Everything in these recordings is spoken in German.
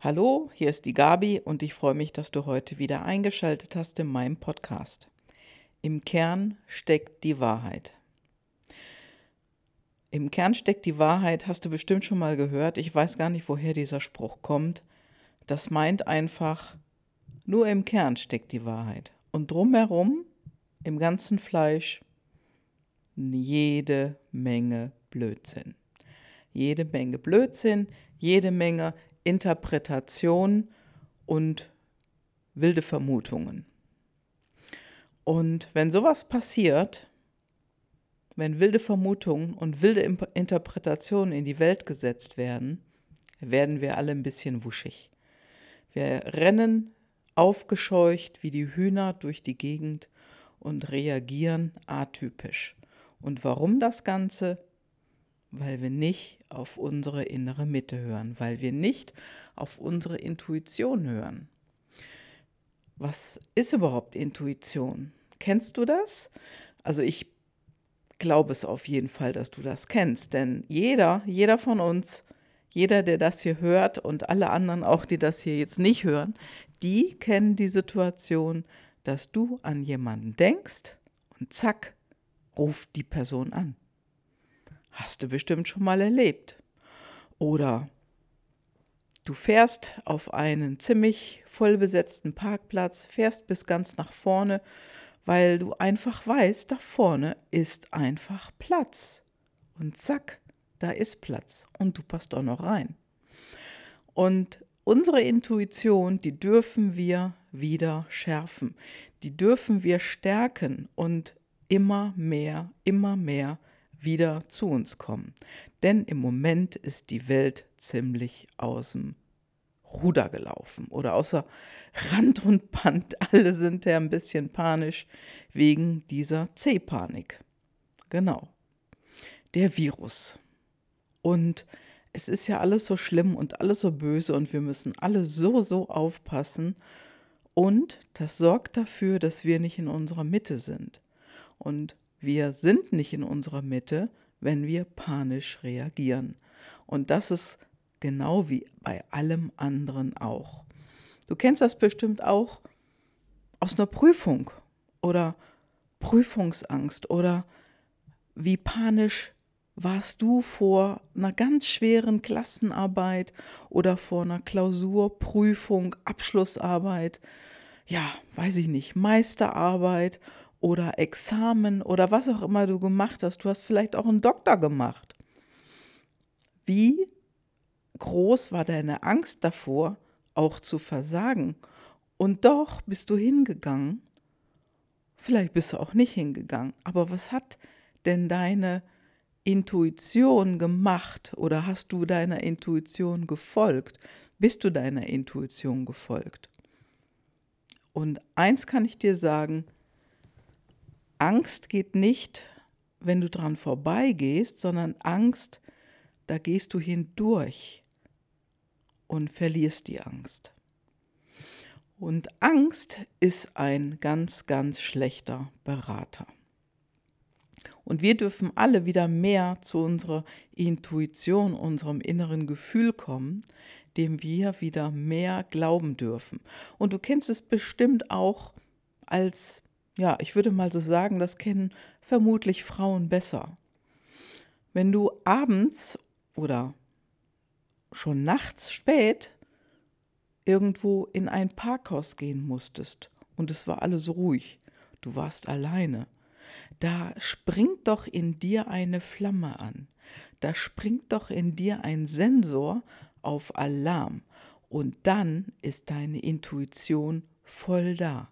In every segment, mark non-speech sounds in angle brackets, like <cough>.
Hallo, hier ist die Gabi und ich freue mich, dass du heute wieder eingeschaltet hast in meinem Podcast. Im Kern steckt die Wahrheit. Im Kern steckt die Wahrheit, hast du bestimmt schon mal gehört. Ich weiß gar nicht, woher dieser Spruch kommt. Das meint einfach, nur im Kern steckt die Wahrheit. Und drumherum, im ganzen Fleisch, jede Menge Blödsinn. Jede Menge Blödsinn, jede Menge Interpretation und wilde Vermutungen. Und wenn sowas passiert, wenn wilde Vermutungen und wilde Interpretationen in die Welt gesetzt werden, werden wir alle ein bisschen wuschig. Wir rennen aufgescheucht wie die Hühner durch die Gegend und reagieren atypisch. Und warum das Ganze? Weil wir nicht auf unsere innere Mitte hören, weil wir nicht auf unsere Intuition hören. Was ist überhaupt Intuition? Kennst du das? Also ich glaube es auf jeden Fall, dass du das kennst, denn jeder, jeder von uns, jeder, der das hier hört und alle anderen auch, die das hier jetzt nicht hören, die kennen die Situation, dass du an jemanden denkst und zack, ruft die Person an. Hast du bestimmt schon mal erlebt. Oder du fährst auf einen ziemlich vollbesetzten Parkplatz, fährst bis ganz nach vorne, weil du einfach weißt, da vorne ist einfach Platz. Und zack, da ist Platz und du passt auch noch rein. Und unsere Intuition, die dürfen wir wieder schärfen, die dürfen wir stärken und immer mehr, immer mehr wieder zu uns kommen. Denn im Moment ist die Welt ziemlich aus dem Ruder gelaufen oder außer Rand und Band. <laughs> Alle sind ja ein bisschen panisch wegen dieser C-Panik. Genau. Der Virus. Und es ist ja alles so schlimm und alles so böse und wir müssen alle so, so aufpassen. Und das sorgt dafür, dass wir nicht in unserer Mitte sind. Und wir sind nicht in unserer Mitte, wenn wir panisch reagieren. Und das ist genau wie bei allem anderen auch. Du kennst das bestimmt auch aus einer Prüfung oder Prüfungsangst oder wie panisch warst du vor einer ganz schweren Klassenarbeit oder vor einer Klausur, Prüfung, Abschlussarbeit, ja, weiß ich nicht, Meisterarbeit oder Examen oder was auch immer du gemacht hast. Du hast vielleicht auch einen Doktor gemacht. Wie groß war deine Angst davor, auch zu versagen? Und doch bist du hingegangen. Vielleicht bist du auch nicht hingegangen. Aber was hat denn deine Intuition gemacht oder hast du deiner Intuition gefolgt? Bist du deiner Intuition gefolgt? Und eins kann ich dir sagen, Angst geht nicht, wenn du dran vorbeigehst, sondern Angst, da gehst du hindurch und verlierst die Angst. Und Angst ist ein ganz, ganz schlechter Berater. Und wir dürfen alle wieder mehr zu unserer Intuition, unserem inneren Gefühl kommen, dem wir wieder mehr glauben dürfen. Und du kennst es bestimmt auch als ja, ich würde mal so sagen, das kennen vermutlich Frauen besser. Wenn du abends oder schon nachts spät irgendwo in ein Parkhaus gehen musstest und es war alles ruhig, du warst alleine, da springt doch in dir eine Flamme an, da springt doch in dir ein Sensor auf Alarm und dann ist deine Intuition voll da.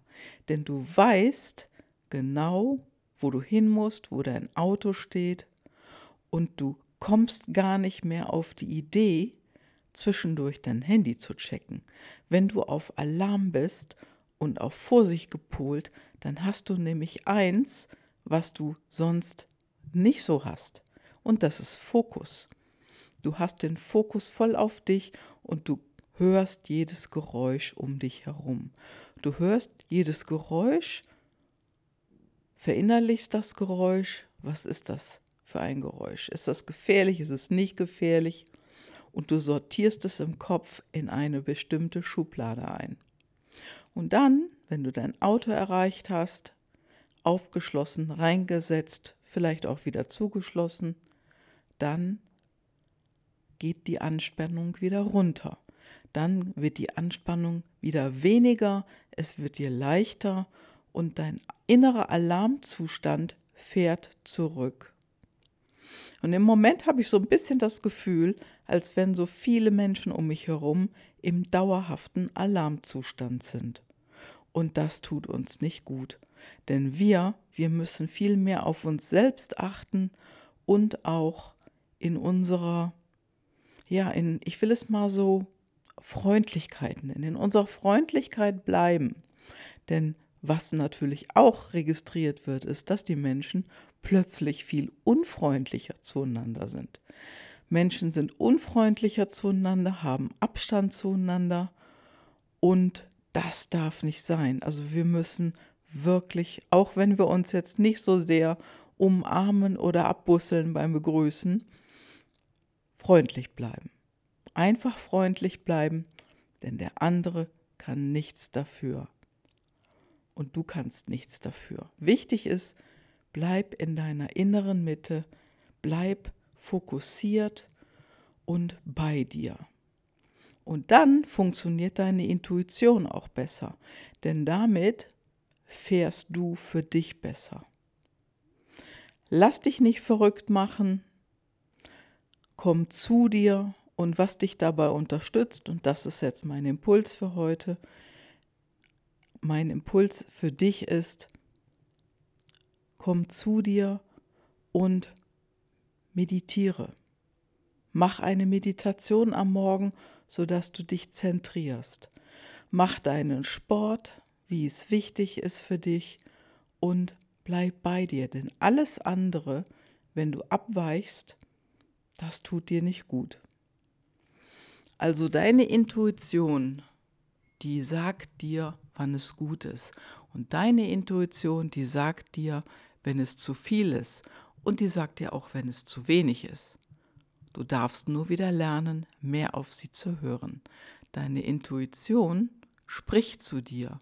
Denn du weißt genau, wo du hin musst, wo dein Auto steht und du kommst gar nicht mehr auf die Idee, zwischendurch dein Handy zu checken. Wenn du auf Alarm bist und auf Vorsicht gepolt, dann hast du nämlich eins, was du sonst nicht so hast. Und das ist Fokus. Du hast den Fokus voll auf dich und du hörst jedes Geräusch um dich herum. Du hörst jedes Geräusch, verinnerlichst das Geräusch. Was ist das für ein Geräusch? Ist das gefährlich? Ist es nicht gefährlich? und du sortierst es im Kopf in eine bestimmte Schublade ein. Und dann, wenn du dein Auto erreicht hast, aufgeschlossen, reingesetzt, vielleicht auch wieder zugeschlossen, dann geht die Anspannung wieder runter. Dann wird die Anspannung wieder weniger, es wird dir leichter und dein innerer Alarmzustand fährt zurück. Und im Moment habe ich so ein bisschen das Gefühl, als wenn so viele Menschen um mich herum im dauerhaften Alarmzustand sind. Und das tut uns nicht gut. Denn wir, wir müssen viel mehr auf uns selbst achten und auch in unserer, ja, in, ich will es mal so, Freundlichkeit nennen, in unserer Freundlichkeit bleiben. Denn was natürlich auch registriert wird, ist, dass die Menschen plötzlich viel unfreundlicher zueinander sind. Menschen sind unfreundlicher zueinander, haben Abstand zueinander und das darf nicht sein. Also wir müssen wirklich, auch wenn wir uns jetzt nicht so sehr umarmen oder abbusseln beim Begrüßen, freundlich bleiben. Einfach freundlich bleiben, denn der andere kann nichts dafür. Und du kannst nichts dafür. Wichtig ist, bleib in deiner inneren Mitte, bleib fokussiert und bei dir. Und dann funktioniert deine Intuition auch besser, denn damit fährst du für dich besser. Lass dich nicht verrückt machen, komm zu dir und was dich dabei unterstützt, und das ist jetzt mein Impuls für heute, mein Impuls für dich ist, komm zu dir und meditiere. Mach eine Meditation am Morgen, sodass du dich zentrierst. Mach deinen Sport, wie es wichtig ist für dich und bleib bei dir, denn alles andere, wenn du abweichst, das tut dir nicht gut. Also deine Intuition, die sagt dir, wann es gut ist. Und deine Intuition, die sagt dir, wenn es zu viel ist. Und die sagt dir auch, wenn es zu wenig ist. Du darfst nur wieder lernen, mehr auf sie zu hören. Deine Intuition spricht zu dir.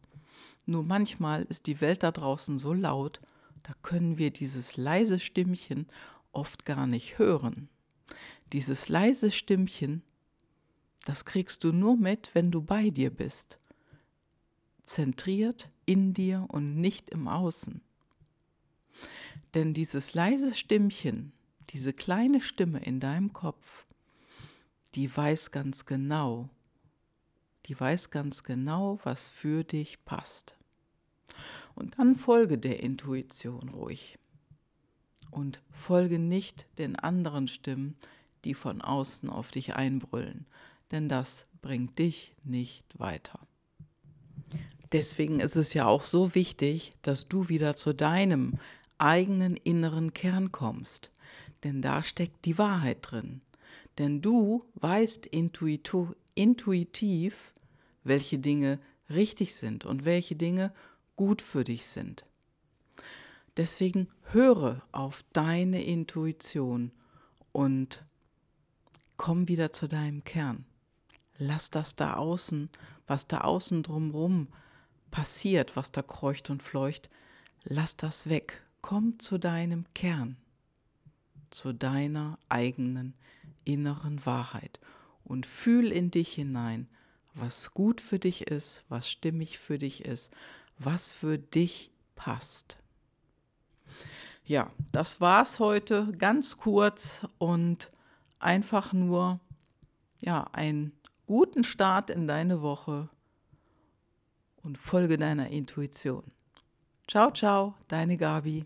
Nur manchmal ist die Welt da draußen so laut, da können wir dieses leise Stimmchen oft gar nicht hören. Dieses leise Stimmchen, das kriegst du nur mit, wenn du bei dir bist. Zentriert in dir und nicht im Außen. Denn dieses leise Stimmchen, diese kleine Stimme in deinem Kopf, die weiß ganz genau, die weiß ganz genau, was für dich passt. Und dann folge der Intuition ruhig und folge nicht den anderen Stimmen, die von außen auf dich einbrüllen, denn das bringt dich nicht weiter. Deswegen ist es ja auch so wichtig, dass du wieder zu deinem eigenen inneren Kern kommst, denn da steckt die Wahrheit drin. Denn du weißt intuitiv, welche Dinge richtig sind und welche Dinge gut für dich sind. Deswegen höre auf deine Intuition und komm wieder zu deinem Kern. Lass das da außen, was da außen drumrum passiert, was da kreucht und fleucht, lass das weg. Komm zu deinem Kern, zu deiner eigenen inneren Wahrheit und fühl in dich hinein, was gut für dich ist, was stimmig für dich ist, was für dich passt. Ja, das war's heute, ganz kurz und einfach nur ja, einen guten Start in deine Woche und folge deiner Intuition. Ciao, ciao, deine Gabi.